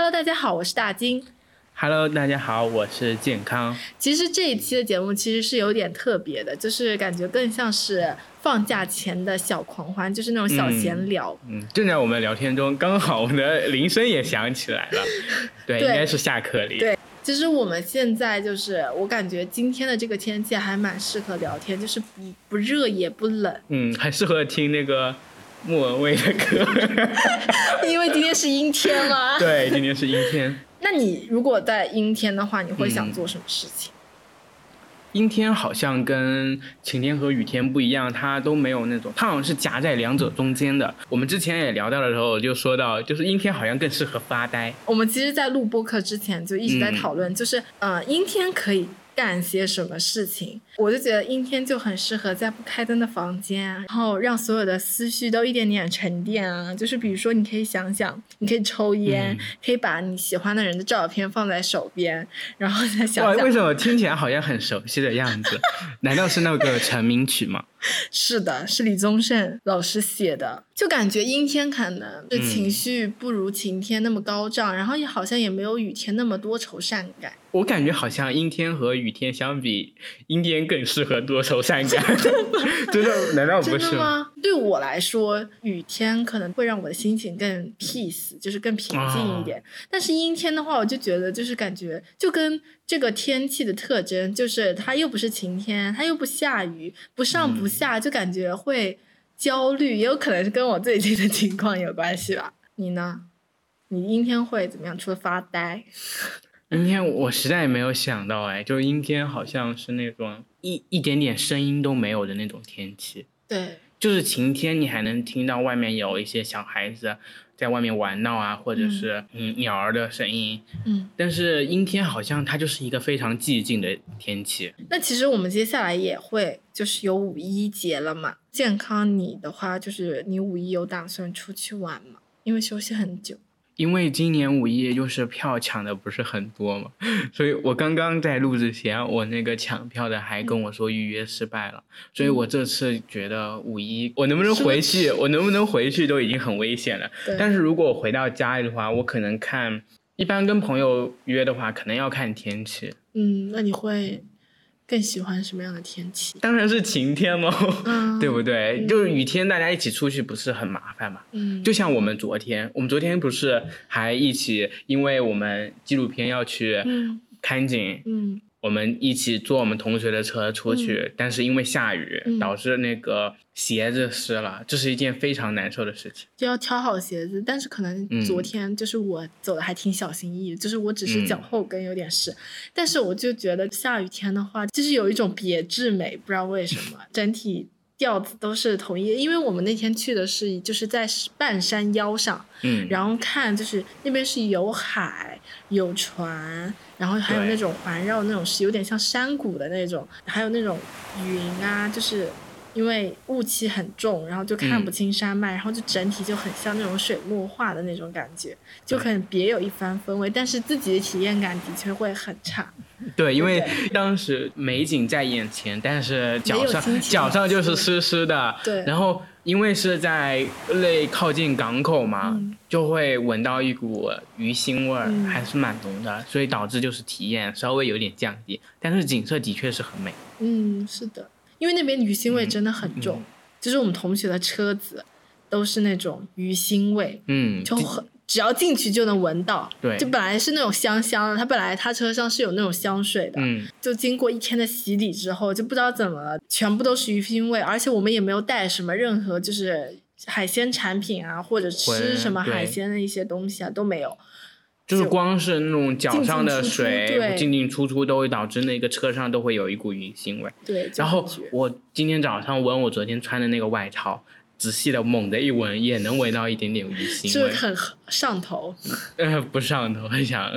Hello，大家好，我是大金。Hello，大家好，我是健康。其实这一期的节目其实是有点特别的，就是感觉更像是放假前的小狂欢，就是那种小闲聊。嗯，正在我们聊天中，刚好我们的铃声也响起来了。对，对应该是下课铃。对其实我们现在就是，我感觉今天的这个天气还蛮适合聊天，就是不不热也不冷，嗯，很适合听那个莫文蔚的歌。因为今天是阴天嘛。对，今天是阴天。那你如果在阴天的话，你会想嗯做什么事情？阴天好像跟晴天和雨天不一样，它都没有那种，它好像是夹在两者中间的。我们之前也聊到的时候就说到，就是阴天好像更适合发呆。我们其实，在录播课之前就一直在嗯讨论，就是呃，阴天可以干些什么事情。我就觉得阴天就很适合在不开灯的房间，然后让所有的思绪都一点点沉淀啊。就是比如说，你可以想想，你可以抽烟，嗯可以把你喜欢的人的照片放在手边，然后再，想想为什么听起来好像很熟悉的样子？难道是那个成名曲吗？是的，是李宗盛老师写的，就感觉阴天可能这情绪不如晴天那么高涨，然后也好像也没有雨天那么多愁善感。我感觉好像阴天和雨天相比，阴天更适合多愁善感。真的？难道不是吗？对我来说，雨天可能会让我的心情更 peace，就是更平静一点。但是阴天的话，我就觉得就是感觉就跟这个天气的特征，就是它又不是晴天，它又不下雨，不上不下，就感觉会焦虑，也有可能是跟我最近的情况有关系吧。你呢？你阴天会怎么样？除了发呆？阴天我实在没有想到，哎，就是阴天好像是那种一一点点声音都没有的那种天气。对，就是晴天，你还能听到外面有一些小孩子在外面玩闹啊，或者是嗯鸟儿的声音。嗯。但是阴天好像它就是一个非常寂静的天气。那其实我们接下来也会就是有五一节了嘛。健康你的话，就是你五一有打算出去玩吗？因为休息很久。因为今年五一就是票抢的不是很多嘛，所以我刚刚在录之前，我那个抢票的还跟我说预约失败了，所以我这次觉得五一我能不能回去，我能不能回去都已经很危险了。但是如果我回到家里的话，我可能看，一般跟朋友约的话，可能要看天气，嗯，那你会更喜欢什么样的天气？当然是晴天喽，嗯对不对？嗯就是雨天大家一起出去不是很麻烦嘛？嗯，就像我们昨天，我们昨天不是还一起，因为我们纪录片要去嗯看景，嗯我们一起坐我们同学的车出去，但是因为下雨，嗯导致那个鞋子湿了，这是一件非常难受的事情。就要挑好鞋子。但是可能嗯昨天就是我走的还挺小心翼翼的，就是我只是脚嗯后跟有点湿，但是我就觉得下雨天的话，就是有一种别致美，不知道为什么，整体。调子都是统一，因为我们那天去的是就是在半山腰上，嗯，然后看就是那边是有海有船，然后还有那种环绕那种是有点像山谷的那种，还有那种云啊，就是因为雾气很重，然后就看不清山脉，然后就整体就很像那种水墨画的那种感觉，就可能别有一番风味，但是自己的体验感的确会很差。对，因为当时美景在眼前，但是脚上脚上就是湿湿的。对然后因为是在类靠近港口嘛，嗯就会闻到一股鱼腥味儿，嗯还是蛮浓的，所以导致就是体验稍微有点降低。但是景色的确是很美。嗯，是的，因为那边鱼腥味真的很重，嗯就是我们同学的车子都是那种鱼腥味，嗯，就很只要进去就能闻到。对就本来是那种香香的，他本来他车上是有那种香水的，嗯，就经过一天的洗礼之后，就不知道怎么了，全部都是鱼腥味，而且我们也没有带什么任何就是海鲜产品啊，或者吃什么海鲜的一些东西啊都没有。就是光是那种脚上的水进进出出都会导致那个车上都会有一股鱼腥味。对，然后我今天早上闻我昨天穿的那个外套，仔细的猛的一闻，也能闻到一点点鱼腥味。是很上头。呃，不上头，很想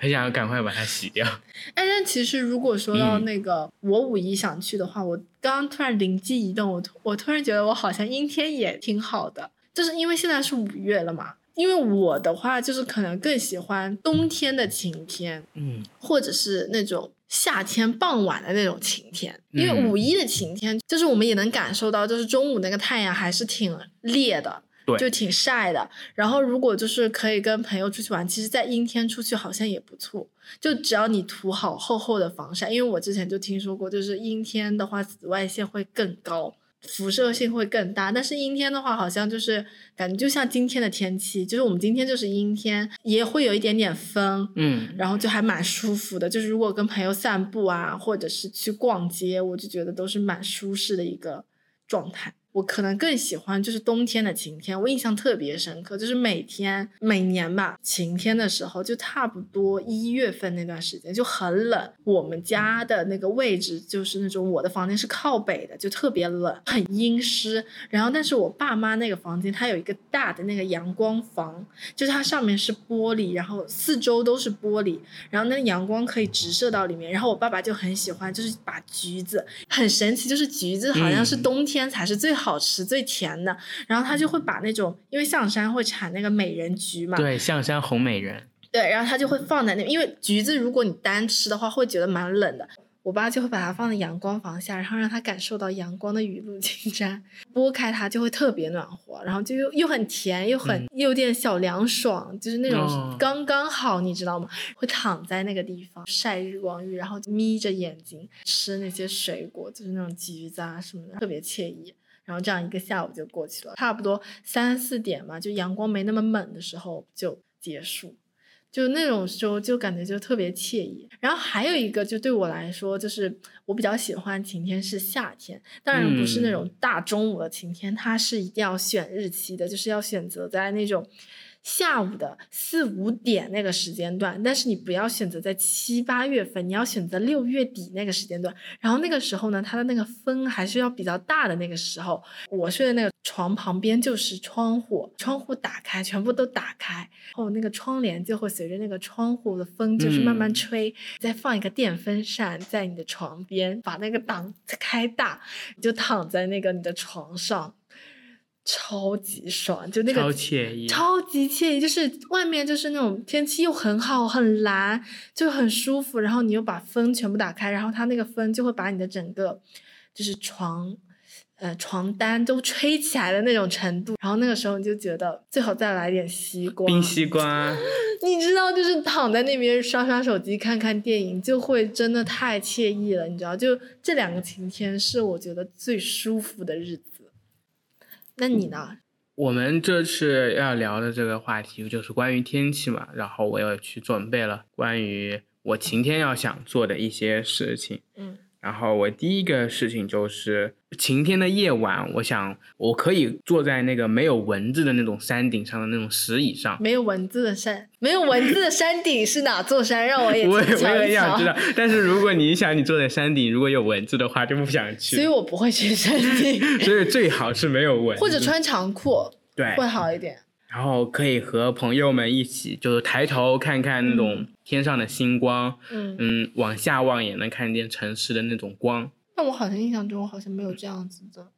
很想赶快把它洗掉。哎，但其实如果说到嗯那个、我五一想去的话，我刚刚突然灵机一动，我突我突然觉得我好像阴天也挺好的，就是因为现在是五月了嘛。因为我的话就是可能更喜欢冬天的晴天，嗯或者是那种夏天傍晚的那种晴天。因为嗯五一的晴天，就是我们也能感受到，就是中午那个太阳还是挺烈的，对就挺晒的。然后如果就是可以跟朋友出去玩，其实在阴天出去好像也不错。就只要你涂好厚厚的防晒，因为我之前就听说过，就是阴天的话紫外线会更高。辐射性会更大，但是阴天的话，好像就是感觉就像今天的天气，就是我们今天就是阴天，也会有一点点风，嗯，然后就还蛮舒服的。就是如果跟朋友散步啊，或者是去逛街，我就觉得都是蛮舒适的一个状态。我可能更喜欢就是冬天的晴天，我印象特别深刻，就是每天每年吧晴天的时候，就差不多一月份那段时间就很冷。我们家的那个位置就是那种我的房间是靠北的，就特别冷，很阴湿。然后但是我爸妈那个房间，它有一个大的那个阳光房，就是它上面是玻璃，然后四周都是玻璃，然后那阳光可以直射到里面。然后我爸爸就很喜欢，就是把橘子很神奇，就是橘子好像是冬天才是最好。好吃最甜的，然后他就会把那种，因为象山会产那个美人橘嘛，对，象山红美人，对，然后他就会放在那，因为橘子如果你单吃的话，会觉得蛮冷的。我爸就会把它放在阳光房下，然后让它感受到阳光的雨露均沾，剥开它就会特别暖和，然后就又又很甜，又很又有点小凉爽，就是那种刚刚好，你知道吗？会躺在那个地方晒日光浴，然后眯着眼睛吃那些水果，就是那种橘子啊什么的，特别惬意。然后这样一个下午就过去了，差不多三四点嘛，就阳光没那么猛的时候就结束，就那种时候就感觉就特别惬意。然后还有一个就对我来说，就是我比较喜欢晴天是夏天，当然不是那种大中午的晴天，它是一定要选日期的，就是要选择在那种。下午的四五点那个时间段，但是你不要选择在七八月份，你要选择六月底那个时间段。然后那个时候呢，它的那个风还是要比较大的那个时候。我睡的那个床旁边就是窗户，窗户打开，全部都打开，然后那个窗帘就会随着那个窗户的风就是慢慢吹。再放一个电风扇在你的床边，把那个档开大，你就躺在那个你的床上。超级爽，就那个超惬意，超级惬意，就是外面就是那种天气又很好，很蓝，就很舒服。然后你又把风全部打开，然后它那个风就会把你的整个就是床，呃，床单都吹起来的那种程度。然后那个时候你就觉得最好再来点西瓜，冰西瓜，你知道，就是躺在那边刷刷手机、看看电影，就会真的太惬意了。你知道，就这两个晴天是我觉得最舒服的日子。那你呢？我们这次要聊的这个话题就是关于天气嘛，然后我又去准备了关于我晴天要想做的一些事情。嗯。然后我第一个事情就是晴天的夜晚，我想我可以坐在那个没有蚊子的那种山顶上的那种石椅上。没有蚊子的山，没有蚊子的山顶是哪座山？让我也我我也想知道。但是如果你想你坐在山顶，如果有蚊子的话，就不想去。所以我不会去山顶。所以最好是没有蚊子，或者穿长裤，对，会好一点。然后可以和朋友们一起，就是抬头看看那种天上的星光，嗯嗯，往下望也能看见城市的那种光。那我好像印象中好像没有这样子的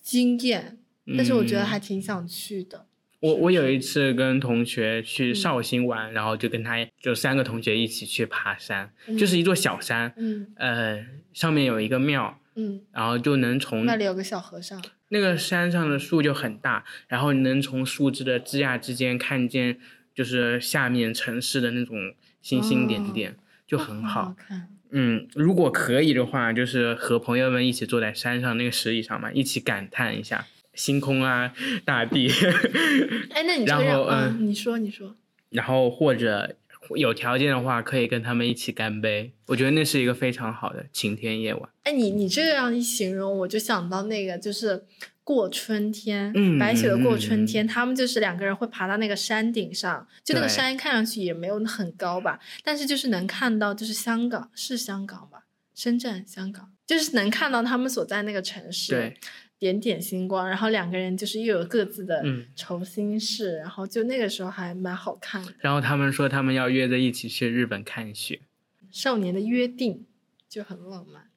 经验，但是我觉得还挺想去的。我我有一次跟同学去绍兴玩，然后就跟他就三个同学一起去爬山，就是一座小山，嗯，呃，上面有一个庙，嗯，然后就能从那里有个小和尚。那个山上的树就很大，然后你能从树枝的枝桠之间看见，就是下面城市的那种星星点点，就很好。嗯，如果可以的话，就是和朋友们一起坐在山上那个石椅上嘛，一起感叹一下星空啊，大地。哎，那你 然后嗯，你说你说。然后或者有条件的话，可以跟他们一起干杯，我觉得那是一个非常好的晴天夜晚。哎，你你这样一形容，我就想到那个就是过春天，白雪的过春天，他们就是两个人会爬到那个山顶上，就那个山看上去也没有很高吧，但是就是能看到，就是香港是香港吧，深圳、香港，就是能看到他们所在那个城市，对，点点星光，然后两个人就是又有各自的愁心事，然后就那个时候还蛮好看的。然后他们说他们要约着一起去日本看雪，少年的约定就很浪漫。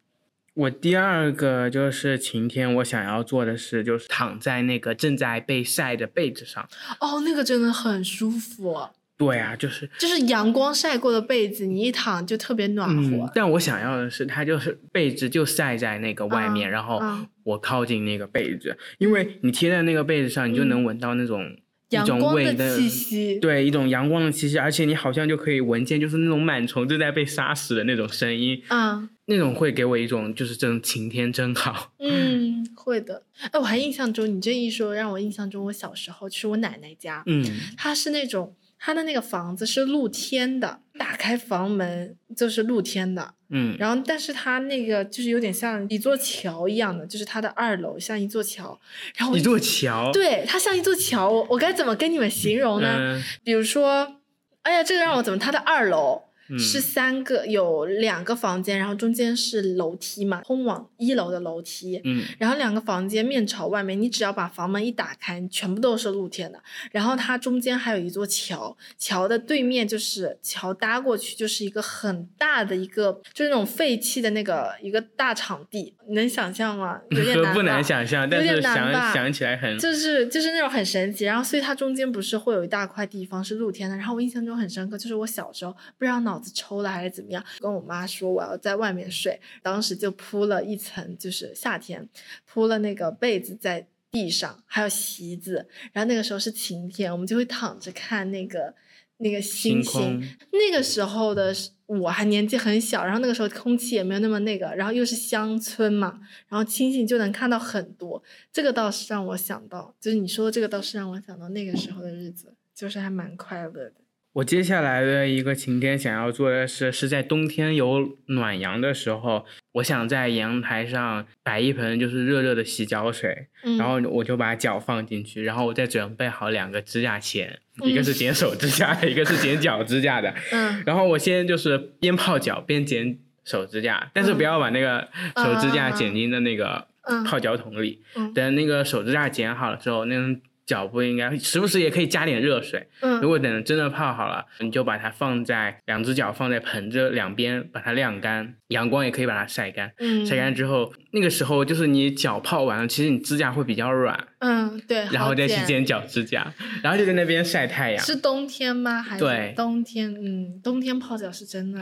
我第二个就是晴天，我想要做的事就是躺在那个正在被晒的被子上。哦，那个真的很舒服。对啊，就是就是阳光晒过的被子，你一躺就特别暖和。但我想要的是，它就是被子就晒在那个外面，然后我靠近那个被子，因为你贴在那个被子上，你就能闻到那种一种阳光味的气息，对，一种阳光的气息，而且你好像就可以闻见，就是那种螨虫正在被杀死的那种声音，啊，那种会给我一种就是这种晴天真好。嗯，会的。哎，我还印象中，你这一说，让我印象中，我小时候去我奶奶家，嗯她是那种她的那个房子是露天的，打开房门就是露天的，嗯然后但是它那个就是有点像一座桥一样的，就是它的二楼像一座桥，然后一座桥。对，它像一座桥，我我该怎么跟你们形容呢？嗯比如说，哎呀，这个让我怎么？它的二楼嗯是三个，有两个房间，然后中间是楼梯嘛，通往一楼的楼梯。嗯然后两个房间面朝外面，你只要把房门一打开，全部都是露天的。然后它中间还有一座桥，桥的对面就是桥搭过去就是一个很大的一个，就是那种废弃的那个一个大场地，你能想象吗？有点 难不难想象，但有点是想难吧想起来很就是就是那种很神奇，然后所以它中间不是会有一大块地方是露天的，然后我印象中很深刻，就是我小时候不知道脑子抽了还是怎么样，跟我妈说我要在外面睡，当时就铺了一层，就是夏天铺了那个被子在地上，还有席子，然后那个时候是晴天，我们就会躺着看那个那个星星，那个时候的我还年纪很小，然后那个时候空气也没有那么那个，然后又是乡村嘛，然后星星就能看到很多。这个倒是让我想到，就是你说的这个倒是让我想到那个时候的日子，就是还蛮快乐的。我接下来的一个晴天想要做的是，是在冬天有暖阳的时候，我想在阳台上摆一盆就是热热的洗脚水，嗯，然后我就把脚放进去，然后我再准备好两个指甲钳，一个嗯是剪手指甲的，一个是剪脚指甲的。嗯然后我先就是边泡脚边剪手指甲，但是不要把那个手指甲剪进的那个嗯泡脚桶里。嗯等那个手指甲剪好了之后，那种脚不应该时不时也可以加点热水。嗯如果等真的泡好了，你就把它放在两只脚放在盆子两边，把它晾干，阳光也可以把它晒干。嗯晒干之后，那个时候就是你脚泡完了，其实你指甲会比较软，嗯对，然后再去剪剪脚指甲，然后就在那边晒太阳。是冬天吗？还是对冬天？嗯，冬天泡脚是真的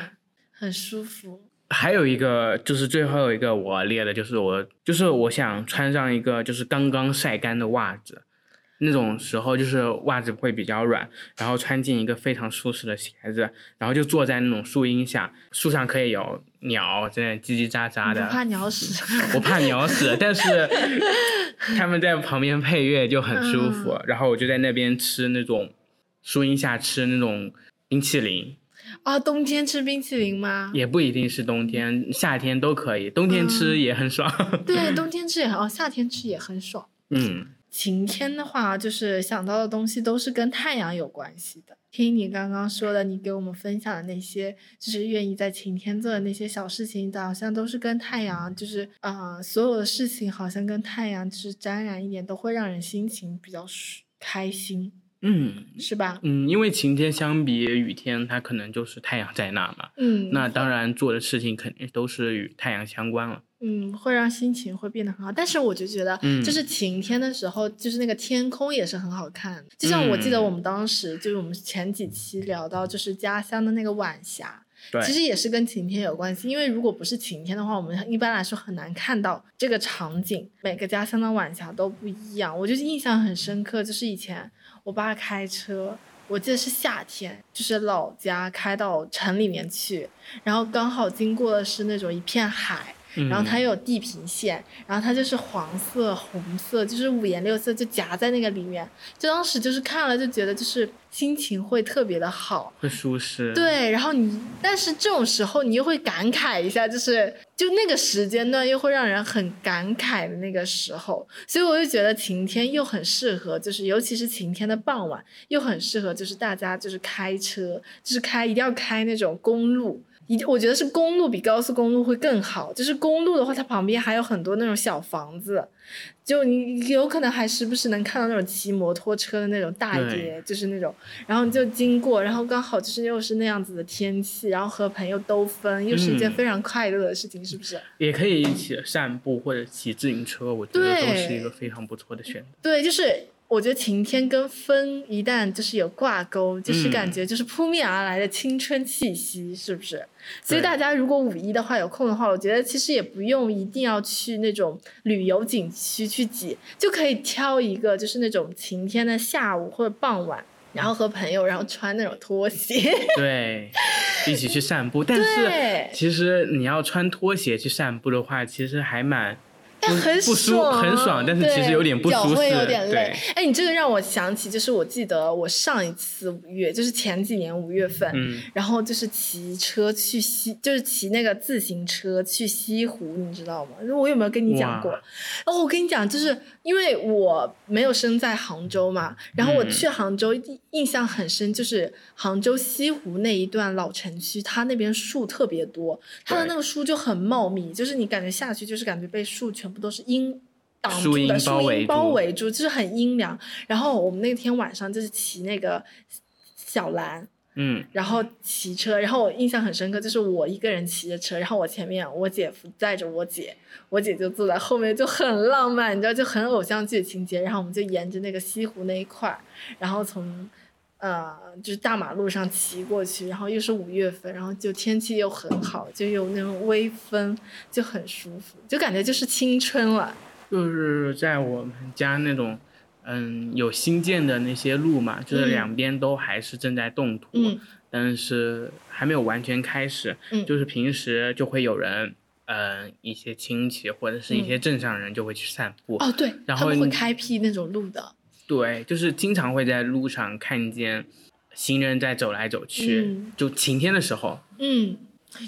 很舒服。还有一个就是最后一个我列的就是我就是我想穿上一个就是刚刚晒干的袜子，那种时候就是袜子会比较软，然后穿进一个非常舒适的鞋子，然后就坐在那种树荫下，树上可以有鸟在那叽叽喳喳的，怕鸟屎？我怕鸟屎，但是 他们在旁边配乐就很舒服，嗯然后我就在那边吃那种树荫下吃那种冰淇淋，啊，冬天吃冰淇淋吗？也不一定是冬天，夏天都可以，冬天吃嗯也很爽。对，冬天吃也很哦，夏天吃也很爽。嗯，晴天的话，就是想到的东西都是跟太阳有关系的。听你刚刚说的，你给我们分享的那些，就是愿意在晴天做的那些小事情，好像都是跟太阳，就是啊、呃所有的事情好像跟太阳就是沾染一点，都会让人心情比较舒开心，嗯是吧？嗯，因为晴天相比雨天，它可能就是太阳在那嘛，嗯，那当然做的事情肯定都是与太阳相关了。嗯，会让心情会变得很好。但是我就觉得，嗯就是晴天的时候，就是那个天空也是很好看。就像我记得嗯我们当时，就是我们前几期聊到，就是家乡的那个晚霞，对，其实也是跟晴天有关系。因为如果不是晴天的话，我们一般来说很难看到这个场景。每个家乡的晚霞都不一样，我就印象很深刻，就是以前我爸开车。我记得是夏天，就是老家开到城里面去，然后刚好经过的是那种一片海，然后它嗯又有地平线，然后它就是黄色、红色，就是五颜六色，就夹在那个里面。就当时就是看了就觉得就是心情会特别的好，会舒适。，对。然后你，但是这种时候你又会感慨一下，就是就那个时间段又会让人很感慨的那个时候，所以我就觉得晴天又很适合，就是尤其是晴天的傍晚，又很适合就是大家就是开车，就是开一定要开那种公路。一，我觉得是公路比高速公路会更好。就是公路的话，它旁边还有很多那种小房子，就你有可能还时不时能看到那种骑摩托车的那种大爷，就是那种，然后你就经过，然后刚好就是又是那样子的天气，然后和朋友兜风，又是一件嗯非常快乐的事情，是不是？也可以一起散步或者骑自行车，我觉得都是一个非常不错的选择。对，就是我觉得晴天跟风一旦就是有挂钩，就是感嗯觉就是扑面而来的青春气息，是不是？所以大家如果五一的话有空的话，我觉得其实也不用一定要去那种旅游景区去挤，就可以挑一个就是那种晴天的下午或者傍晚，然后和朋友然后穿那种拖鞋，对，一起去散步。但是其实你要穿拖鞋去散步的话，其实还蛮很不很爽，但是其实对有点不脚舒适。会有点累对，。哎，你这个让我想起，就是我记得我上一次五月，就是前几年五月份，嗯，然后就是骑车去西，就是骑那个自行车去西湖，你知道吗？我有没有跟你讲过哇？哦，我跟你讲，就是因为我没有生在杭州嘛，然后我嗯去杭州印印象很深，就是杭州西湖那一段老城区，它那边树特别多，它的那个树就很茂密，就是你感觉下去就是感觉被树全部都是阴。挡住的树荫包围住，就是很阴凉。然后我们那天晚上就是骑那个小蓝，嗯，然后骑车，然后我印象很深刻，就是我一个人骑着车，然后我前面我姐夫载着我姐，我姐就坐在后面，就很浪漫，你知道，就很偶像剧情节。然后我们就沿着那个西湖那一块儿，然后从呃就是大马路上骑过去，然后又是五月份，然后就天气又很好，就有那种微风，就很舒服，就感觉就是青春了。就是在我们家那种。嗯，有新建的那些路嘛，就是嗯两边都还是正在动土，嗯但是还没有完全开始。嗯就是平时就会有人，呃，一些亲戚或者是一嗯些镇上人就会去散步。哦，对，然后会开辟那种路的。对，就是经常会在路上看见行人在走来走去，嗯就晴天的时候。嗯，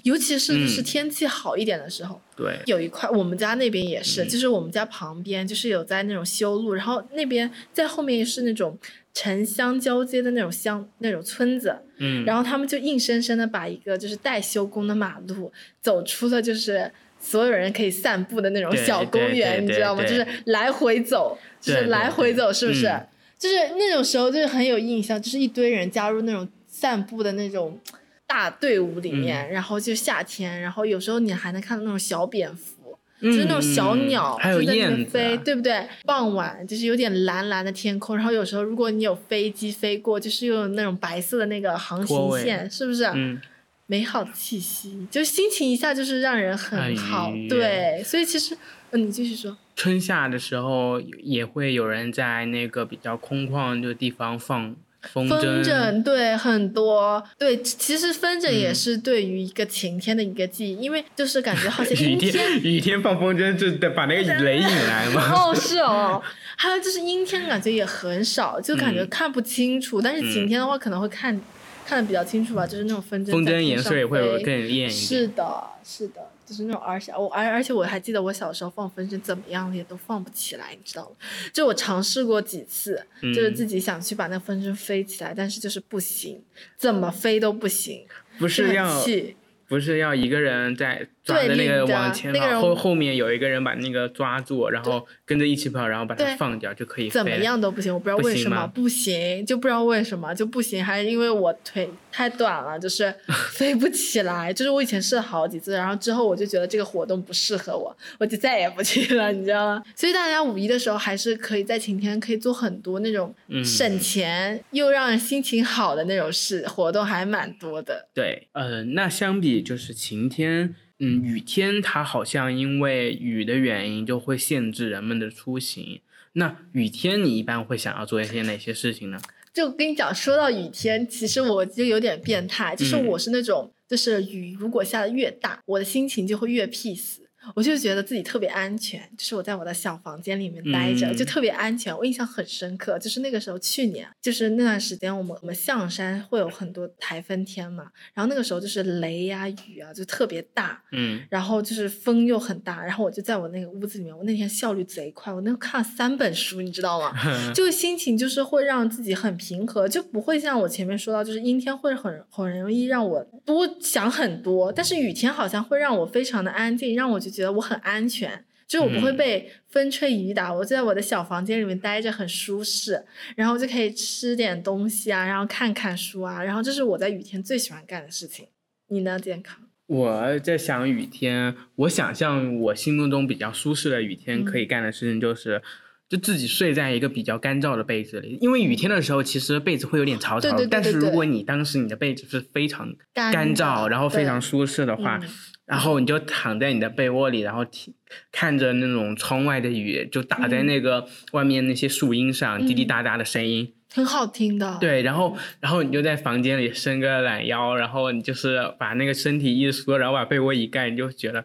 尤其是就是嗯天气好一点的时候。对，有一块，我们家那边也是，嗯就是我们家旁边就是有在那种修路，然后那边在后面是那种城乡交接的那种乡那种村子，嗯，然后他们就硬生生的把一个就是待修工的马路走出了就是所有人可以散步的那种小公园，你知道吗？就是来回走，就是来回走，是不是？嗯就是那种时候就是很有印象，就是一堆人加入那种散步的那种大队伍里嗯面，然后就夏天，然后有时候你还能看到那种小蝙蝠。就就是那种小鸟，还有就在那边燕飞，啊，对不对？傍晚就是有点蓝蓝的天空，然后有时候如果你有飞机飞过，就是又有那种白色的那个航行线，是不是？嗯，美好的气息，就是心情一下就是让人很很好对，所以其实，嗯，你继续说，春夏的时候也会有人在那个比较空旷的地方放风风筝，对很多，对，其实风筝也嗯是对于一个晴天的一个记忆，因为就是感觉好像 雨阴天天雨天放风筝，就得把那个雷引来嘛。哦，是哦，还有就是阴天感觉也很少，就感觉嗯看不清楚。但是晴天的话，可能会看看的比较清楚吧，就是那种风筝风筝颜色也会有更艳一点。是的，是的，就是那种而且我而而且我还记得我小时候放风筝怎么样也都放不起来，你知道吗？就我尝试过几次，就是嗯自己想去把那风筝飞起来，但是就是不行，怎么飞都不行，不是要气。不是要一个人在抓着那个往前跑，那个后后面有一个人把那个抓住，然后跟着一起跑，然后把它放掉就可以。怎么？样都不行，我不知道为什么吗不行，就不知道为什么就不行，还是因为我腿太短了，就是 飞不起来。就是我以前试了好几次，然后之后我就觉得这个活动不适合我，我就再也不去了，你知道吗？所以大家五一的时候还是可以在晴天可以做很多那种嗯省钱又让人心情好的那种事活动，还蛮多的。对，呃，那相比就是晴天，嗯，雨天它好像因为雨的原因就会限制人们的出行。那雨天你一般会想要做一些哪些事情呢？就跟你讲，说到雨天，其实我就有点变态，就是嗯我是那种，就是雨如果下的越大，我的心情就会越 peace。我就觉得自己特别安全，就是我在我的小房间里面待着，嗯就特别安全。我印象很深刻，就是那个时候，去年就是那段时间，我们我们象山会有很多台风天嘛，然后那个时候就是雷呀、雨啊，就特别大，嗯，然后就是风又很大，然后我就在我那个屋子里面，我那天效率贼快，我那个看了三本书，你知道吗？就心情就是会让自己很平和，就不会像我前面说到，就是阴天会很很容易让我多想很多，但是雨天好像会让我非常的安静，让我就觉得我很安全。就是我不会嗯被风吹雨打，我就在我的小房间里面待着很舒适，然后就可以吃点东西啊，然后看看书啊，然后这是我在雨天最喜欢干的事情。你呢，健康？我在想雨天，我想象我心目中比较舒适的雨天嗯可以干的事情就是就自己睡在一个比较干燥的被子里，因为雨天的时候其实被子会有点潮潮的。对对对对但是如果你当时你的被子是非常干干燥，的然后非常舒适的话，嗯然后你就躺在你的被窝里，然后听看着那种窗外的雨，就打在嗯那个外面那些树荫上，滴滴答答的声音。很好听的。对，然后然后你就在房间里伸个懒腰，然后你就是把那个身体一缩，然后把被窝一盖，你就觉得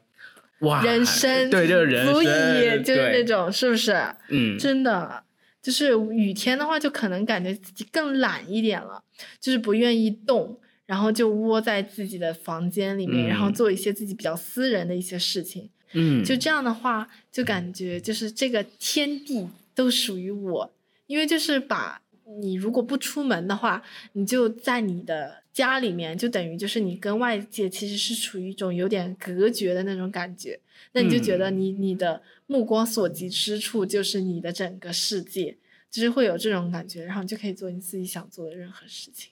哇，人生对，就是人足生，矣，就是那种，是不是？嗯，真的，就是雨天的话，就可能感觉自己更懒一点了，就是不愿意动，然后就窝在自己的房间里面，然后嗯做一些自己比较私人的一些事情。嗯，就这样的话，就感觉就是这个天地都属于我，因为就是把你如果不出门的话，你就在你的家里面，就等于就是你跟外界其实是处于一种有点隔绝的那种感觉。那你就觉得嗯你你的目光所及之处就是你的整个世界，就是会有这种感觉，然后你就可以做你自己想做的任何事情。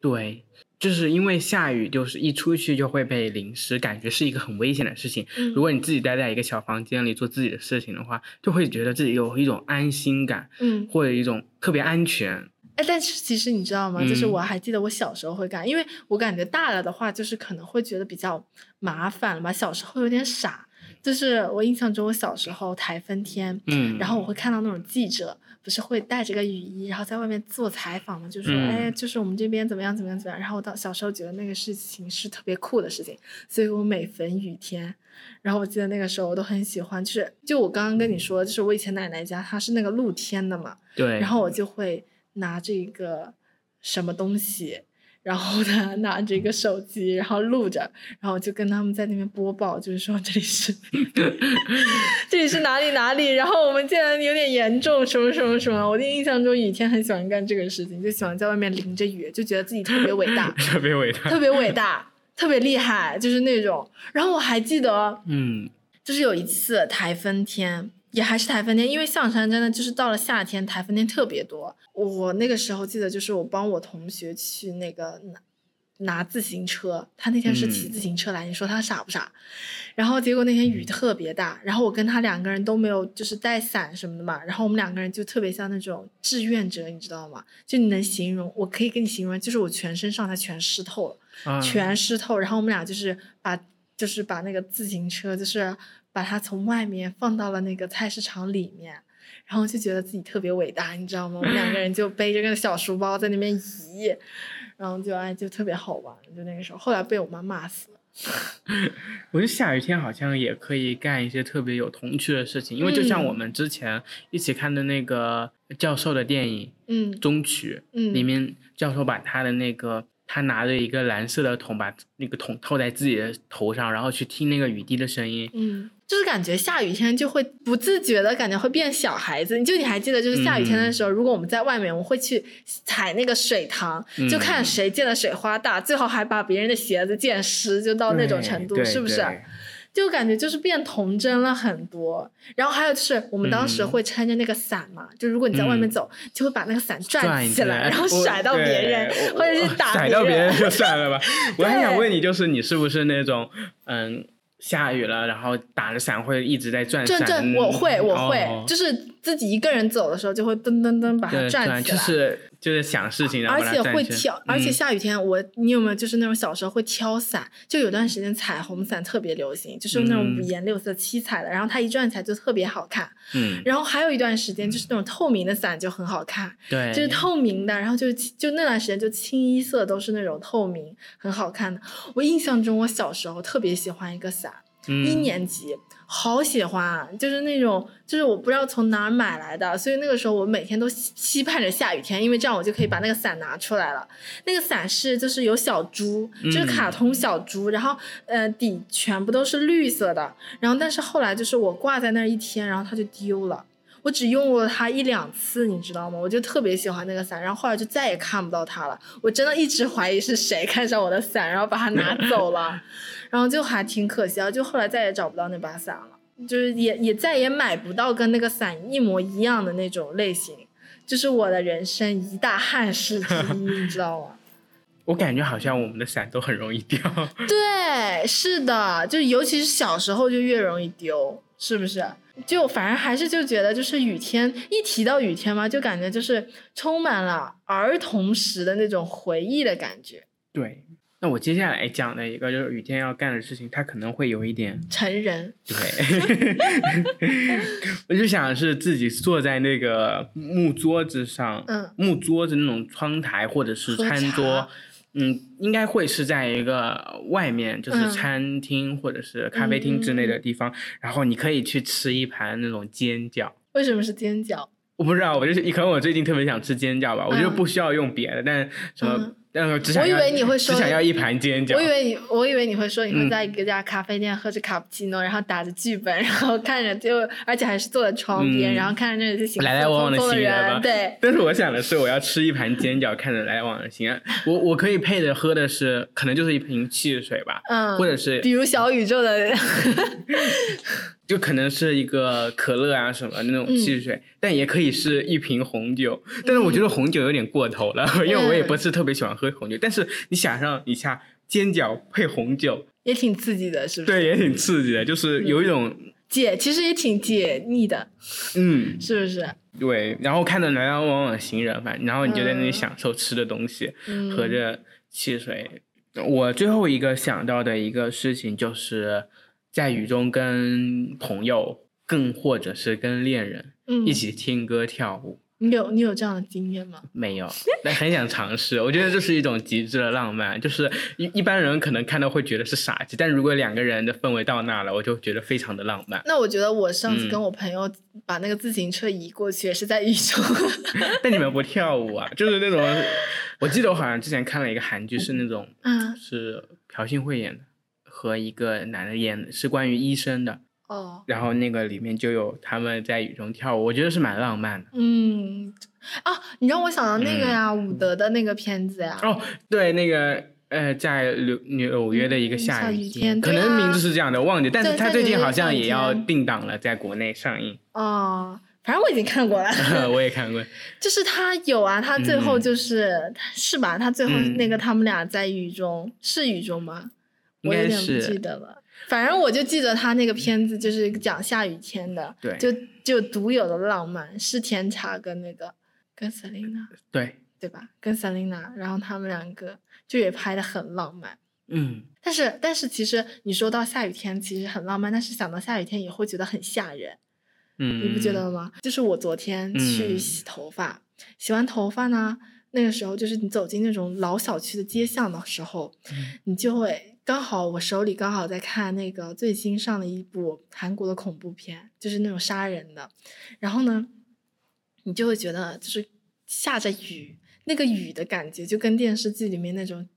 对，就是因为下雨，就是一出去就会被淋湿，感觉是一个很危险的事情。嗯如果你自己待在一个小房间里做自己的事情的话，就会觉得自己有一种安心感，嗯，或者一种特别安全。哎，但是其实你知道吗？就是嗯我还记得我小时候会干，因为我感觉大了的话，就是可能会觉得比较麻烦了吧。小时候有点傻，就是我印象中我小时候台风天，嗯，然后我会看到那种记者不是会带着个雨衣，然后在外面做采访嘛，就说、嗯哎，就是我们这边怎么样怎么样怎么样。然后我到小时候觉得那个事情是特别酷的事情，所以我每逢雨天。然后我记得那个时候我都很喜欢，就是就我刚刚跟你说，就是我以前奶奶家它是那个露天的嘛，对，然后我就会拿着一个什么东西，然后他拿着一个手机，然后录着，然后就跟他们在那边播报，就是说这里是 这里是哪里哪里，然后我们竟然有点严重，什么什么什么。我的印象中雨天很喜欢干这个事情，就喜欢在外面淋着雨，就觉得自己特别伟大 特别伟大。特别伟大，特别厉害，就是那种。然后我还记得，嗯就是有一次台风天，也还是台风天，因为象山真的就是到了夏天，台风天特别多。我那个时候记得，就是我帮我同学去那个拿拿自行车，他那天是骑嗯自行车来，你说他傻不傻？然后结果那天雨特别大，然后我跟他两个人都没有就是带伞什么的嘛，然后我们两个人就特别像那种志愿者，你知道吗？就你能形容，我可以跟你形容，就是我全身上下全湿透了。啊，全湿透，然后我们俩就是把就是把那个自行车就是把它从外面放到了那个菜市场里面，然后就觉得自己特别伟大，你知道吗？我们两个人就背着个小书包在那边移，然后就哎就特别好玩，就那个时候，后来被我妈骂死了。我觉得下雨天好像也可以干一些特别有童趣的事情，因为就像嗯我们之前一起看的那个教授的电影嗯《中曲》，嗯，里面教授把他的那个他拿着一个蓝色的桶，把那个桶套在自己的头上，然后去听那个雨滴的声音。嗯，就是感觉下雨天就会不自觉的感觉会变小孩子。你就你还记得，就是下雨天的时候，如果我们在外面，我们会去踩那个水塘，就看嗯谁溅的水花大，最后还把别人的鞋子溅湿，就到那种程度，是不是？对就感觉就是变童真了很多。然后还有就是，我们当时嗯会撑着那个伞嘛，就如果你在外面嗯走，就会把那个伞转起来，然后甩到别人，或者是打甩到别人人就算了吧。我还想问你，就是你是不是那种嗯下雨了，然后打着伞会一直在转转伞？转，我会我会，哦就是自己一个人走的时候，就会噔噔噔把它转转起来。就是就是想事情，然后而且会挑，而且嗯下雨天我，你有没有就是那种小时候会挑伞？就有段时间彩虹伞特别流行，就是那种嗯五颜六色、七彩的，然后它一转起来就特别好看。嗯，然后还有一段时间就是那种透明的伞就很好看，对，就是透明的，然后就就那段时间就清一色都是那种透明，很好看的。我印象中我小时候特别喜欢一个伞，一嗯年级好喜欢啊，就是那种，就是我不知道从哪儿买来的，所以那个时候我每天都期期盼着下雨天，因为这样我就可以把那个伞拿出来了。那个伞是就是有小猪，就是卡通小猪，然后呃底全部都是绿色的，然后但是后来就是我挂在那儿一天，然后它就丢了。我只用过它一两次，你知道吗？我就特别喜欢那个伞，然后后来就再也看不到它了。我真的一直怀疑是谁看上我的伞，然后把它拿走了，然后就还挺可惜啊。就后来再也找不到那把伞了，就是也也再也买不到跟那个伞一模一样的那种类型，就是我的人生一大憾事之一，你知道吗？我感觉好像我们的伞都很容易掉。对，是的，就尤其是小时候就越容易丢。是不是？就反正还是就觉得，就是雨天一提到雨天嘛，就感觉就是充满了儿童时的那种回忆的感觉。对，那我接下来讲的一个就是雨天要干的事情，它可能会有一点成人，对，我就想是自己坐在那个木桌子上，嗯，木桌子那种窗台或者是餐桌茶，嗯，应该会是在一个外面，就是嗯餐厅或者是咖啡厅之类的地方，然后你可以去吃一盘那种煎饺。为什么是煎饺？我不知道，我就是可能我最近特别想吃煎饺吧，我觉得嗯不需要用别的，但什么嗯，但我只想我以为你会说只想要一盘煎饺。我以为你，我以为你会说你会嗯在一个家咖啡店喝着卡布奇诺，然后打着剧本，然后看着就，而且还是坐在窗边，嗯然后看着那些行来来往往的行人，对，但是我想的是，我要吃一盘煎饺，看着来往的行人。我我可以配着喝的是，可能就是一瓶汽水吧，嗯，或者是比如小宇宙的，就可能是一个可乐啊什么那种汽水，但也可以是一瓶红酒。但是我觉得红酒有点过头了，因为我也不是特别喜欢喝红酒。但是你想象一下，煎饺配红酒，也挺刺激的，是不是？对，也挺刺激的，就是有一种解其实也挺解腻的，嗯，是不是？对。然后看着来来往往的行人，反正然后你就在那里嗯享受吃的东西，嗯，喝着汽水。我最后一个想到的一个事情，就是在雨中跟朋友，更或者是跟恋人嗯一起听歌跳舞。你有你有这样的经验吗？没有，但很想尝试。我觉得这是一种极致的浪漫，就是一一般人可能看到会觉得是傻气，但如果两个人的氛围到那了，我就觉得非常的浪漫。那我觉得我上次嗯跟我朋友把那个自行车移过去，也是在雨中。但你们不跳舞啊？就是那种，我记得我好像之前看了一个韩剧，是那种嗯，是朴信惠演的，和一个男的演的，是关于医生的。哦，然后那个里面就有他们在雨中跳舞，我觉得是蛮浪漫的。嗯，啊，你让我想到那个呀，伍德的那个片子呀。嗯哦，对，那个呃，在纽纽约的一个嗯下雨天可能名字是这样的，忘记。但是他最近好像也要定档了，在国内上映。哦，反正我已经看过了。我也看过。就是他有啊，他最后嗯就是、是吧？他最后嗯那个他们俩在雨中，是雨中吗？我有点不记得了。反正我就记得他那个片子就是讲下雨天的，对就就独有的浪漫，是甜茶跟那个跟 Selina 对，对吧？跟 Selina，然后他们两个就也拍的很浪漫。嗯，但是但是其实你说到下雨天，其实很浪漫，但是想到下雨天也会觉得很吓人。嗯，你不觉得吗？就是我昨天去嗯洗头发，洗完头发呢，那个时候就是你走进那种老小区的街巷的时候，嗯你就会刚好我手里刚好在看那个最新上的一部韩国的恐怖片，就是那种杀人的，然后呢，你就会觉得就是下着雨，那个雨的感觉就跟电视剧里面那种。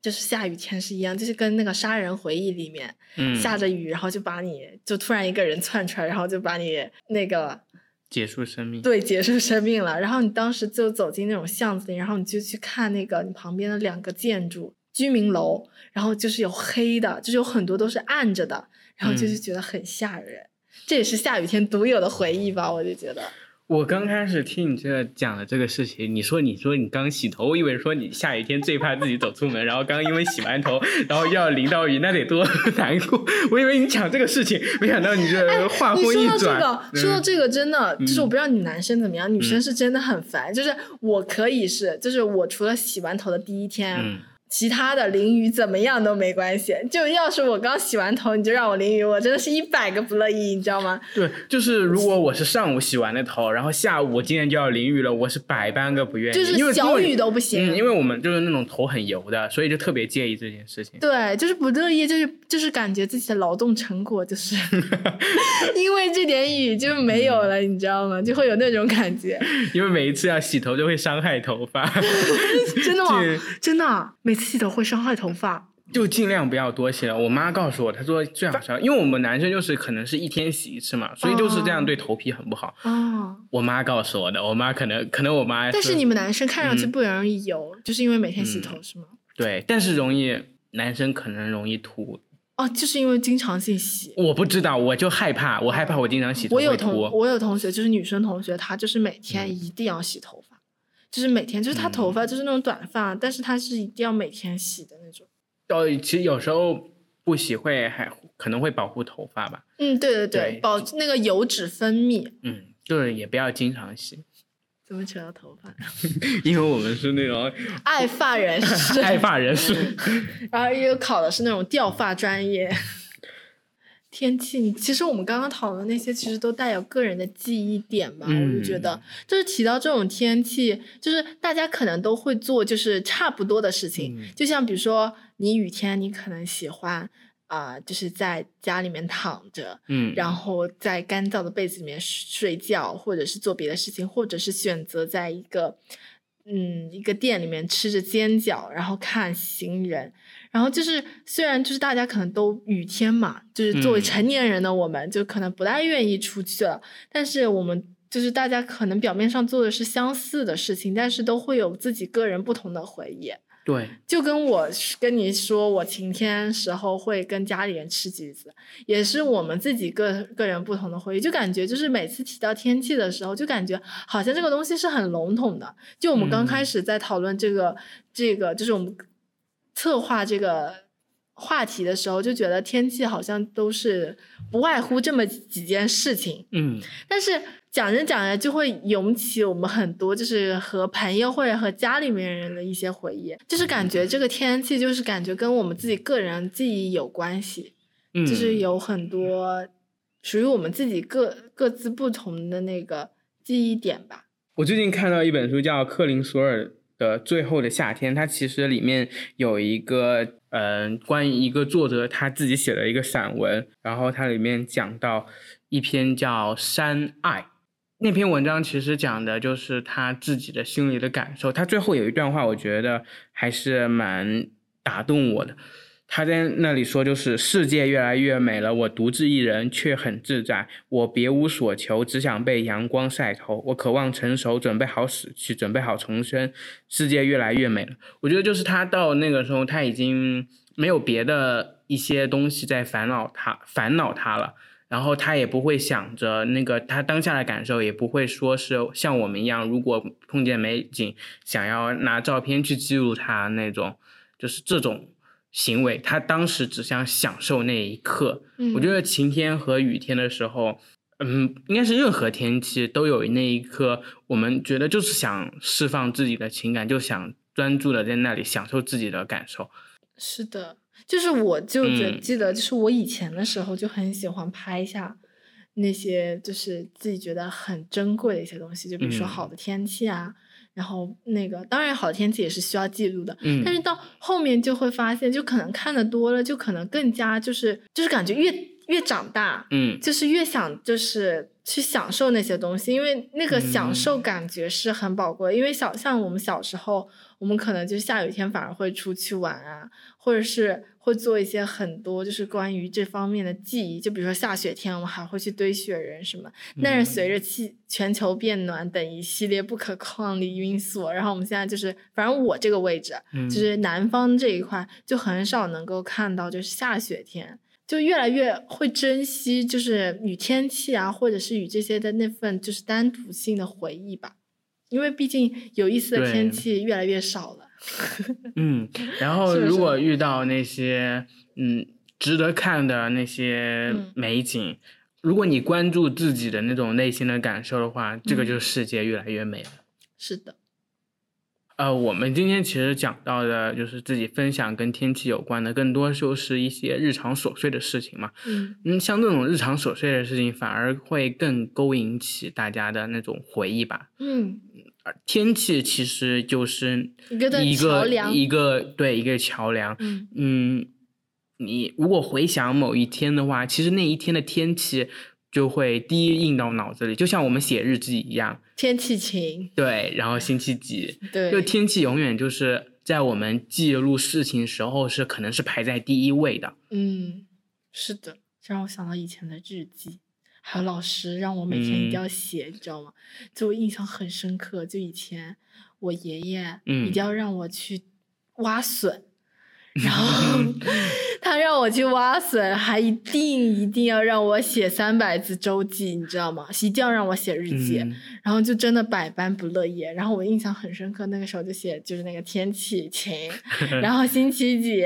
就是下雨天是一样，就是跟那个《杀人回忆》里面，嗯下着雨，然后就把你就突然一个人窜出来，然后就把你那个结束生命。对结束生命了。然后你当时就走进那种巷子里，然后你就去看那个你旁边的两个建筑居民楼，然后就是有黑的，就是有很多都是暗着的，然后就是嗯觉得很吓人。这也是下雨天独有的回忆吧，我就觉得。我刚开始听你这讲的这个事情，你说你说你刚洗头，我以为说你下雨天最怕自己走出门，然后刚因为洗完头，然后要淋到雨，那得多 难过。我以为你讲这个事情，没想到你这话哎你锋一说到这转。个，说到嗯这个，真的、就是我嗯不知道你男生怎么样，女生是真的很烦。就是我可以是，就是我除了洗完头的第一天，嗯，其他的淋雨怎么样都没关系。就要是我刚洗完头，你就让我淋雨，我真的是一百个不乐意，你知道吗？对，就是如果我是上午洗完的头，然后下午我今天就要淋雨了，我是百般个不愿意，就是小雨都不行。嗯，因为我们就是那种头很油的，所以就特别介意这件事情。对，就是不乐意，就是就是感觉自己的劳动成果就是 因为这点雨就没有了，你知道吗？就会有那种感觉。因为每一次要洗头就会伤害头发，真的吗？真的啊，每次洗头会伤害头发。就尽量不要多洗了。我妈告诉我，她说最好是，因为我们男生就是可能是一天洗一次嘛，所以就是这样对头皮很不好。哦，我妈告诉我的，我妈可能可能我妈但是你们男生看上去嗯不容易油，就是因为每天洗头、是吗？对，但是容易男生可能容易秃。哦，就是因为经常性洗。我不知道，我就害怕，我害怕我经常洗头我有同。我有同学，就是女生同学，她就是每天嗯一定要洗头发，就是每天，就是她头发就是那种短发，但是她是一定要每天洗的那种。哦，其实有时候不洗会还可能会保护头发吧。嗯，对对对保那个油脂分泌。嗯，就是也不要经常洗，怎么扯到头发？因为我们是那种爱发人士，爱发人士。然后又考的是那种掉发专业。天气，其实我们刚刚讨论那些，其实都带有个人的记忆点吧。我就觉得，就是提到这种天气，就是大家可能都会做，就是差不多的事情。就像比如说，你雨天，你可能喜欢啊、就是在家里面躺着，嗯，然后在干燥的被子里面睡觉，或者是做别的事情，或者是选择在一个嗯一个店里面吃着煎饺，然后看行人。然后就是虽然就是大家可能都雨天嘛，就是作为嗯成年人的我们，就可能不太愿意出去了，但是我们。就是大家可能表面上做的是相似的事情，但是都会有自己个人不同的回忆。对，就跟我跟你说，我晴天时候会跟家里人吃橘子，也是我们自己个个人不同的回忆。就感觉就是每次提到天气的时候，就感觉好像这个东西是很笼统的。就我们刚开始在讨论这个、这个，就是我们策划这个话题的时候，就觉得天气好像都是不外乎这么几件事情。嗯，但是讲着讲着就会涌起我们很多就是和朋友或者和家里面人的一些回忆，就是感觉这个天气就是感觉跟我们自己个人记忆有关系，嗯就是有很多属于我们自己各各自不同的那个记忆点吧。我最近看到一本书叫克林索尔的《最后的夏天》，它其实里面有一个嗯、关于一个作者他自己写的一个散文，然后它里面讲到一篇叫《山爱》。那篇文章其实讲的就是他自己的心里的感受。他最后有一段话，我觉得还是蛮打动我的。他在那里说，就是世界越来越美了，我独自一人却很自在，我别无所求，只想被阳光晒透。我渴望成熟，准备好死去，准备好重生。世界越来越美了，我觉得就是他到那个时候，他已经没有别的一些东西在烦恼他，烦恼他了。然后他也不会想着那个他当下的感受，也不会说是像我们一样，如果碰见美景，想要拿照片去记录它那种，就是这种行为。他当时只想享受那一刻。嗯，我觉得晴天和雨天的时候，嗯，应该是任何天气都有那一刻，我们觉得就是想释放自己的情感，就想专注的在那里享受自己的感受。是的，就是我就觉嗯记得，就是我以前的时候就很喜欢拍下那些就是自己觉得很珍贵的一些东西，就比如说嗯好的天气啊，然后那个当然好天气也是需要记录的，嗯，但是到后面就会发现，就可能看的多了，就可能更加就是就是感觉越越长大，嗯就是越想就是去享受那些东西，因为那个享嗯受感觉是很宝贵。因为小像我们小时候，我们可能就下雨天反而会出去玩啊，或者是会做一些很多就是关于这方面的记忆，就比如说下雪天，我们还会去堆雪人什么。但是随着气全球变暖等一系列不可抗力因素，然后我们现在就是，反正我这个位置，嗯就是南方这一块，就很少能够看到就是下雪天，就越来越会珍惜就是与天气啊，或者是与这些的那份就是单独性的回忆吧，因为毕竟有意思的天气越来越少了。嗯，然后如果遇到那些嗯值得看的那些嗯美景，如果你关注自己的那种内心的感受的话，这个嗯就是世界越来越美了。是的，呃，我们今天其实讲到的就是自己分享跟天气有关的，更多就是一些日常琐碎的事情嘛。嗯嗯，像这种日常琐碎的事情，反而会更勾引起大家的那种回忆吧。嗯，而天气其实就是一个一个对一个桥梁。嗯嗯，你如果回想某一天的话，其实那一天的天气就会第一印到脑子里，就像我们写日记一样。天气晴，对，然后星期几，对，就天气永远就是在我们记录事情时候是可能是排在第一位的。嗯，是的，这让我想到以前的日记，还有老师让我每天一定嗯要写，你知道吗？就我印象很深刻。就以前我爷爷嗯一定要让我去挖笋，然后 他让我去挖笋，还一定一定要让我写三百字周记，你知道吗？一定要让我写日记，嗯然后就真的百般不乐意。然后我印象很深刻，那个时候就写就是那个天气晴，然后星期几，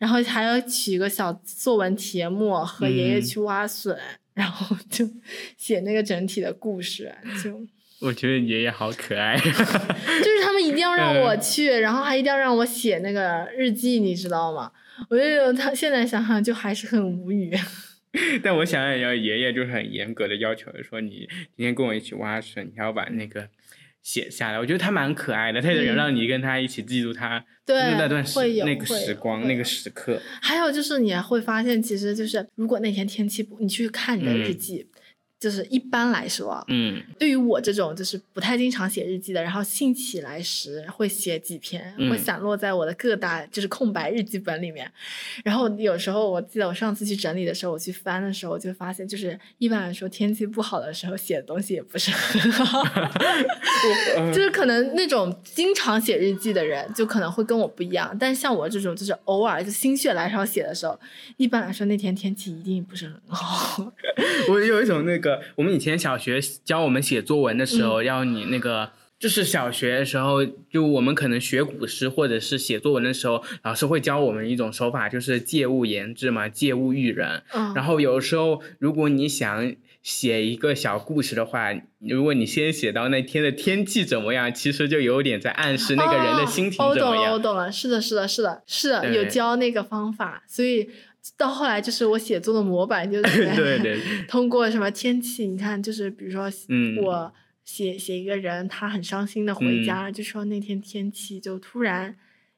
然后还要取个小作文题目和爷爷嗯去挖笋，然后就 写那个整体的故事，就。我觉得爷爷好可爱。就是他们一定要让我去，然后还一定要让我写那个日记，你知道吗？我就觉得他现在想想就还是很无语。但我想想要爷爷就是很严格的要求，说你今天跟我一起挖笋，你要把那个写下来。我觉得他蛮可爱的，他也嗯让你跟他一起记录他对那段时那个时光、那个时刻。还有就是你还会发现，其实就是如果那天天气不，你去看你的日嗯记，就是一般来说啊，嗯对于我这种就是不太经常写日记的，然后兴起来时会写几篇，嗯会散落在我的各大就是空白日记本里面。然后有时候我记得我上次去整理的时候，我去翻的时候，我就发现就是一般来说天气不好的时候写的东西也不是很好，嗯就是可能那种经常写日记的人就可能会跟我不一样，但是像我这种就是偶尔就心血来潮写的时候，一般来说那天天气一定不是很好。我有一种那个，我们以前小学教我们写作文的时候，嗯要你那个。就是小学的时候，就我们可能学古诗或者是写作文的时候，老师会教我们一种手法，就是借物言志嘛，借物喻人。嗯，然后有时候，如果你想写一个小故事的话，如果你先写到那天的天气怎么样，其实就有点在暗示那个人的心情哦、我懂了，我怎么样。懂了，是的，是的，是的，是的，有教那个方法，所以到后来就是我写作的模板，就是对 对，通过什么天气，你看，就是比如说嗯我写写一个人，他很伤心的回家，就说那天天气就突然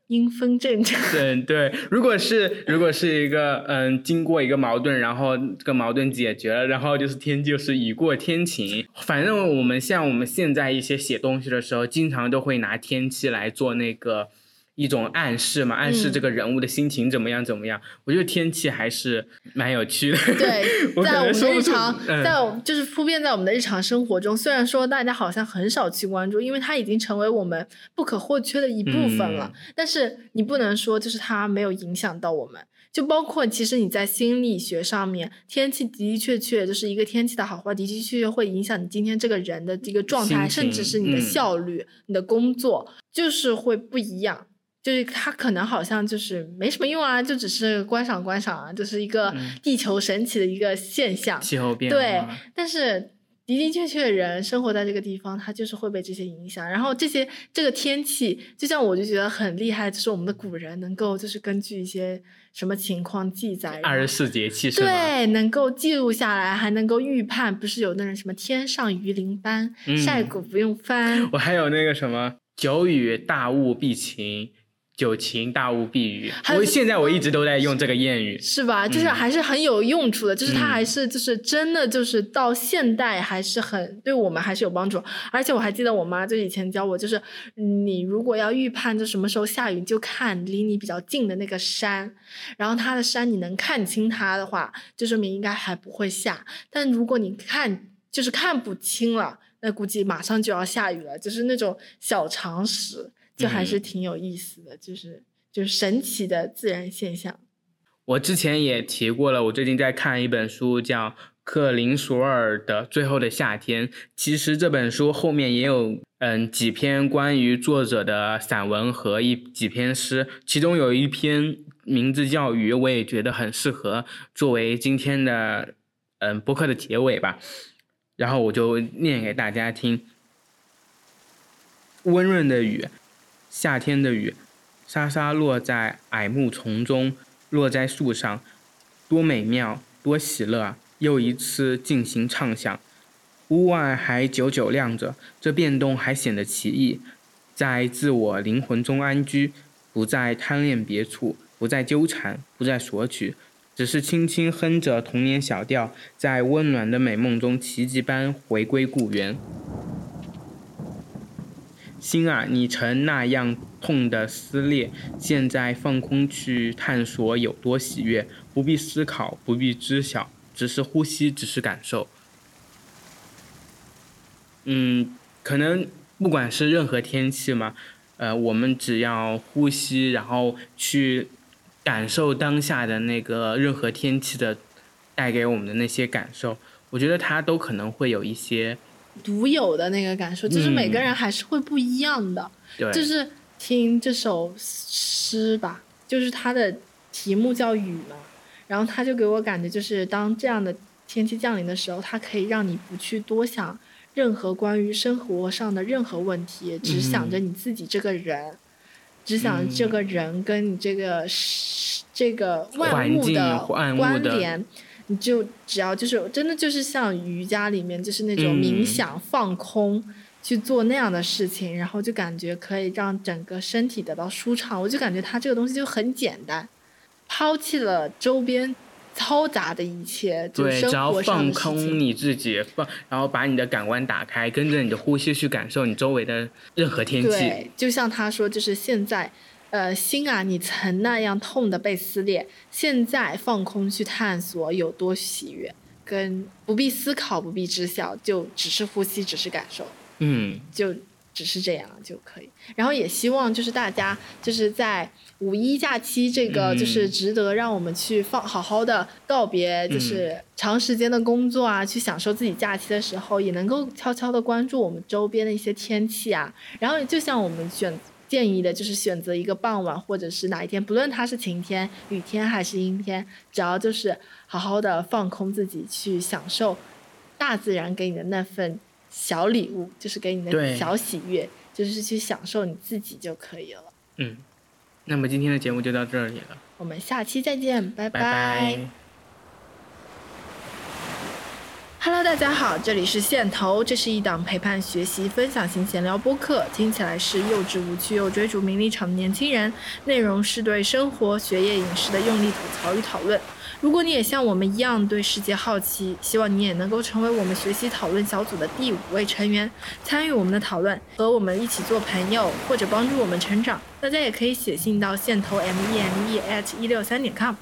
阴风阵阵。对对，如果是如果是一个嗯，经过一个矛盾，然后这个矛盾解决了，然后就是天就是雨过天晴。反正我们像我们现在一些写东西的时候，经常都会拿天气来做那个一种暗示嘛，暗示嗯这个人物的心情怎么样怎么样。我觉得天气还是蛮有趣的。对，我在我们日常，嗯在我就是铺遍在我们的日常生活中。虽然说大家好像很少去关注，因为它已经成为我们不可或缺的一部分了。嗯但是你不能说就是它没有影响到我们。就包括其实你在心理学上面，天气的的确确就是一个天气的好坏，的的确确会影响你今天这个人的这个状态，甚至是你的嗯效率、你的工作，就是会不一样。就是它可能好像就是没什么用啊，就只是观赏观赏啊，就是一个嗯地球神奇的一个现象。气候变对，但是的的确确，人生活在这个地方，他就是会被这些影响。然后这些这个天气，就像我就觉得很厉害，就是我们的古人能够就是根据一些什么情况记载，二十四节气？对，能够记录下来，还能够预判。不是有那人什么天上鱼鳞斑，嗯晒谷不用翻。我还有那个什么“久雨大雾必晴”，“久晴大雾必雨”。我现在我一直都在用这个谚语。是吧？就是嗯还是很有用处的，就是它嗯还是就是真的就是到现代还是很对我们还是有帮助。而且我还记得我妈就以前教我，就是你如果要预判就什么时候下雨，就看离你比较近的那个山，然后它的山你能看清它的话，就说明应该还不会下。但如果你看就是看不清了，那估计马上就要下雨了。就是那种小常识，就还是嗯挺有意思的，就是就是神奇的自然现象。我之前也提过了，我最近在看一本书，叫克林索尔的《最后的夏天》。其实这本书后面也有嗯几篇关于作者的散文和一几篇诗，其中有一篇名字叫《雨》，我也觉得很适合作为今天的嗯播客的结尾吧。然后我就念给大家听：温润的雨，夏天的雨，沙沙落在矮木丛中。落在树上，多美妙，多喜乐！又一次进行畅想。屋外还久久亮着，这变动还显得奇异。在自我灵魂中安居，不再贪恋别处，不再纠缠，不再索取，只是轻轻哼着童年小调，在温暖的美梦中奇迹般回归故园。心啊，你曾那样痛的撕裂，现在放空去探索有多喜悦，不必思考，不必知晓，只是呼吸，只是感受。嗯，可能不管是任何天气嘛，呃，我们只要呼吸，然后去感受当下的那个任何天气的带给我们的那些感受，我觉得它都可能会有一些独有的那个感受，就是每个人还是会不一样的。对，就是听这首诗吧，就是它的题目叫雨嘛，然后它就给我感觉就是当这样的天气降临的时候，它可以让你不去多想任何关于生活上的任何问题，只想着你自己这个人，只想这个人跟你这个这个万物的关联。你就只要就是真的就是像瑜伽里面就是那种冥想放空去做那样的事情，然后就感觉可以让整个身体得到舒畅。我就感觉它这个东西就很简单，抛弃了周边嘈杂的一切，对，只要放空你自己，放然后把你的感官打开，跟着你的呼吸去感受你周围的任何天气。对，就像他说，就是现在。呃，心啊，你曾那样痛的被撕裂，现在放空去探索有多喜悦，跟不必思考，不必知晓，就只是呼吸，只是感受，嗯，就只是这样就可以。然后也希望就是大家就是在五一假期这个就是值得让我们去放好好的告别，就是长时间的工作啊，去享受自己假期的时候，也能够悄悄的关注我们周边的一些天气啊。然后就像我们选。建议的就是选择一个傍晚，或者是哪一天，不论它是晴天、雨天还是阴天，只要就是好好的放空自己，去享受大自然给你的那份小礼物，就是给你的小喜悦，就是去享受你自己就可以了。嗯，那么今天的节目就到这里了，我们下期再见，拜拜。Hello，大家好，这里是线头，这是一档陪伴学习、分享型闲聊播客，听起来是幼稚无趣又追逐名利场的年轻人，内容是对生活、学业、饮食的用力吐槽与讨论。如果你也像我们一样对世界好奇，希望你也能够成为我们学习讨论小组的第五位成员，参与我们的讨论，和我们一起做朋友，或者帮助我们成长。大家也可以写信到线头 m e m e at 一六三点 com。